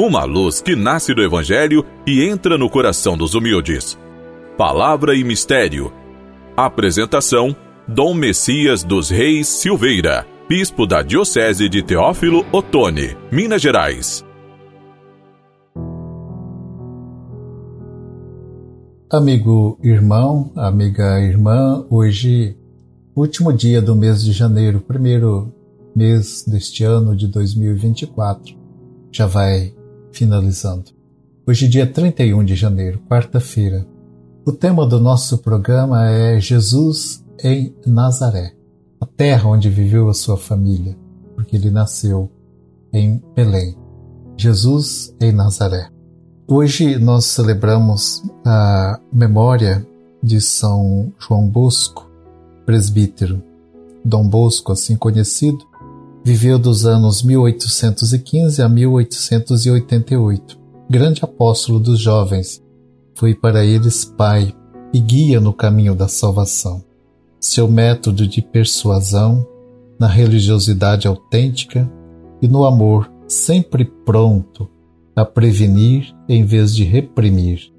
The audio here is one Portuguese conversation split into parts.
uma luz que nasce do Evangelho e entra no coração dos humildes. Palavra e Mistério. Apresentação: Dom Messias dos Reis Silveira, Bispo da Diocese de Teófilo Otoni, Minas Gerais. Amigo irmão, amiga irmã, hoje, último dia do mês de janeiro, primeiro mês deste ano de 2024, já vai finalizando. Hoje, dia 31 de janeiro, quarta-feira. O tema do nosso programa é Jesus em Nazaré, a terra onde viveu a sua família, porque ele nasceu em Belém. Jesus em Nazaré. Hoje nós celebramos a memória de São João Bosco, presbítero. Dom Bosco, assim conhecido, Viveu dos anos 1815 a 1888. Grande apóstolo dos jovens, foi para eles pai e guia no caminho da salvação. Seu método de persuasão, na religiosidade autêntica e no amor sempre pronto a prevenir em vez de reprimir.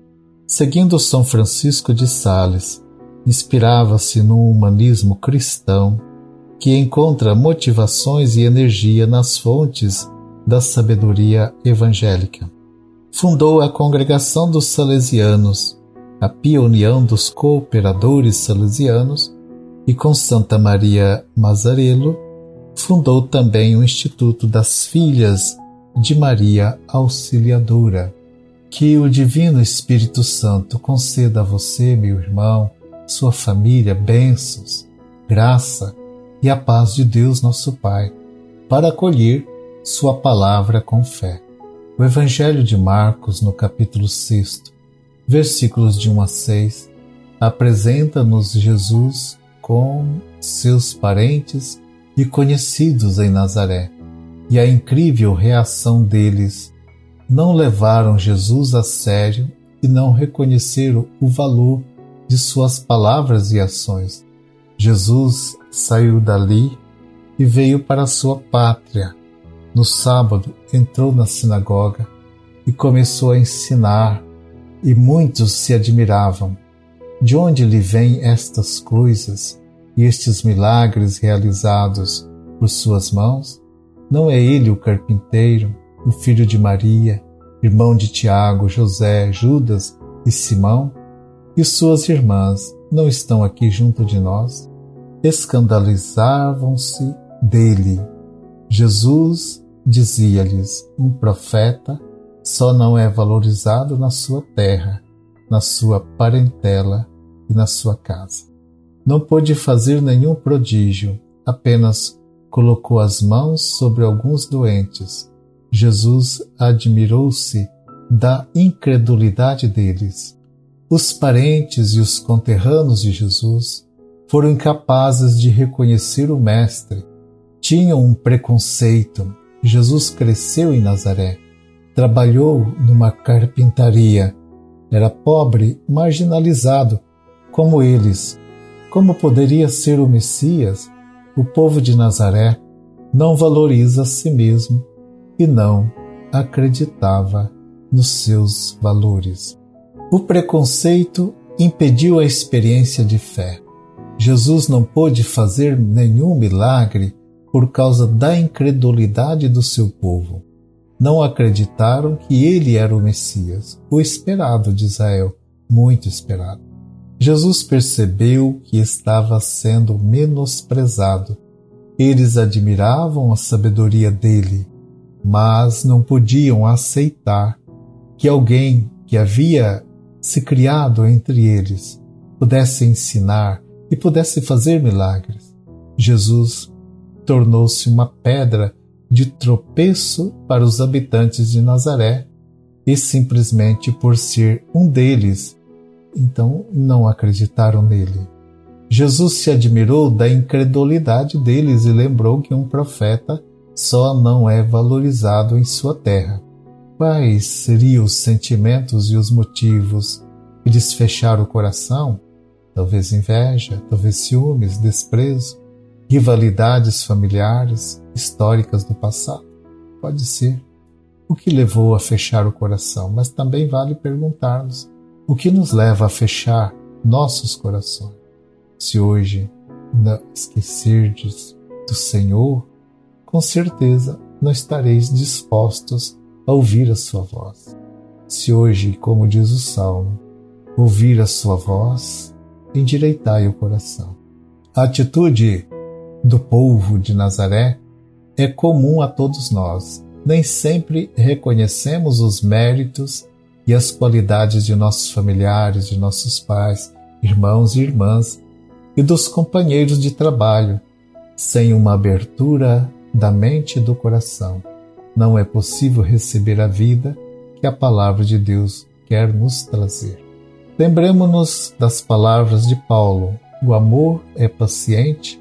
Seguindo São Francisco de Sales, inspirava-se no humanismo cristão que encontra motivações e energia nas fontes da sabedoria evangélica. Fundou a Congregação dos Salesianos, a Pia União dos Cooperadores Salesianos, e com Santa Maria Mazarello, fundou também o Instituto das Filhas de Maria Auxiliadora. Que o Divino Espírito Santo conceda a você, meu irmão, sua família, bênçãos, graça e a paz de Deus nosso Pai, para acolher Sua palavra com fé. O Evangelho de Marcos, no capítulo 6, versículos de 1 a 6, apresenta-nos Jesus com seus parentes e conhecidos em Nazaré, e a incrível reação deles não levaram Jesus a sério e não reconheceram o valor de suas palavras e ações. Jesus saiu dali e veio para sua pátria. No sábado entrou na sinagoga e começou a ensinar, e muitos se admiravam. De onde lhe vêm estas coisas e estes milagres realizados por suas mãos? Não é ele o carpinteiro, o filho de Maria, irmão de Tiago, José, Judas e Simão? E suas irmãs não estão aqui junto de nós? Escandalizavam-se dele. Jesus dizia-lhes: um profeta só não é valorizado na sua terra, na sua parentela e na sua casa. Não pôde fazer nenhum prodígio, apenas colocou as mãos sobre alguns doentes. Jesus admirou-se da incredulidade deles. Os parentes e os conterrâneos de Jesus foram incapazes de reconhecer o Mestre. Tinham um preconceito. Jesus cresceu em Nazaré, trabalhou numa carpintaria, era pobre, marginalizado, como eles. Como poderia ser o Messias? O povo de Nazaré não valoriza a si mesmo e não acreditava nos seus valores. O preconceito impediu a experiência de fé. Jesus não pôde fazer nenhum milagre por causa da incredulidade do seu povo. Não acreditaram que ele era o Messias, o esperado de Israel, muito esperado. Jesus percebeu que estava sendo menosprezado. Eles admiravam a sabedoria dele, mas não podiam aceitar que alguém que havia se criado entre eles pudesse ensinar e pudesse fazer milagres. Jesus tornou-se uma pedra de tropeço para os habitantes de Nazaré e simplesmente por ser um deles, então não acreditaram nele. Jesus se admirou da incredulidade deles e lembrou que um profeta só não é valorizado em sua terra. Quais seriam os sentimentos e os motivos que lhes fecharam o coração? Talvez inveja, talvez ciúmes, desprezo, rivalidades familiares, históricas do passado. Pode ser. o que levou a fechar o coração, mas também vale perguntar-nos o que nos leva a fechar nossos corações. Se hoje não esquecerdes do Senhor, com certeza não estareis dispostos a ouvir a sua voz. Se hoje, como diz o Salmo, ouvir a sua voz, endireitai o coração. A atitude do povo de Nazaré é comum a todos nós. Nem sempre reconhecemos os méritos e as qualidades de nossos familiares, de nossos pais, irmãos e irmãs e dos companheiros de trabalho, sem uma abertura da mente e do coração. Não é possível receber a vida que a palavra de Deus quer nos trazer. Lembremos-nos das palavras de Paulo: o amor é paciente,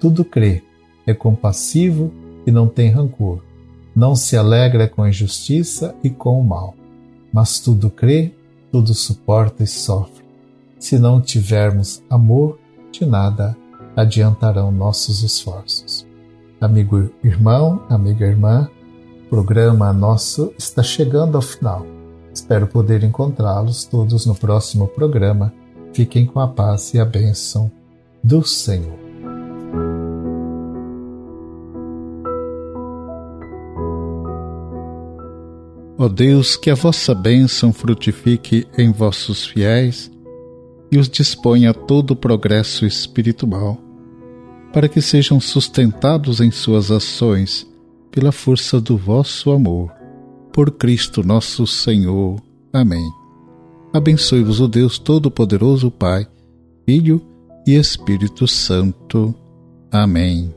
tudo crê, é compassivo e não tem rancor. Não se alegra com a injustiça e com o mal, mas tudo crê, tudo suporta e sofre. Se não tivermos amor, de nada adiantarão nossos esforços. Amigo irmão, amiga irmã, o programa nosso está chegando ao final. Espero poder encontrá-los todos no próximo programa. Fiquem com a paz e a bênção do Senhor. Ó oh Deus, que a vossa bênção frutifique em vossos fiéis e os disponha a todo o progresso espiritual para que sejam sustentados em suas ações pela força do vosso amor. Por Cristo nosso Senhor. Amém. Abençoe-vos o Deus Todo-Poderoso, Pai, Filho e Espírito Santo. Amém.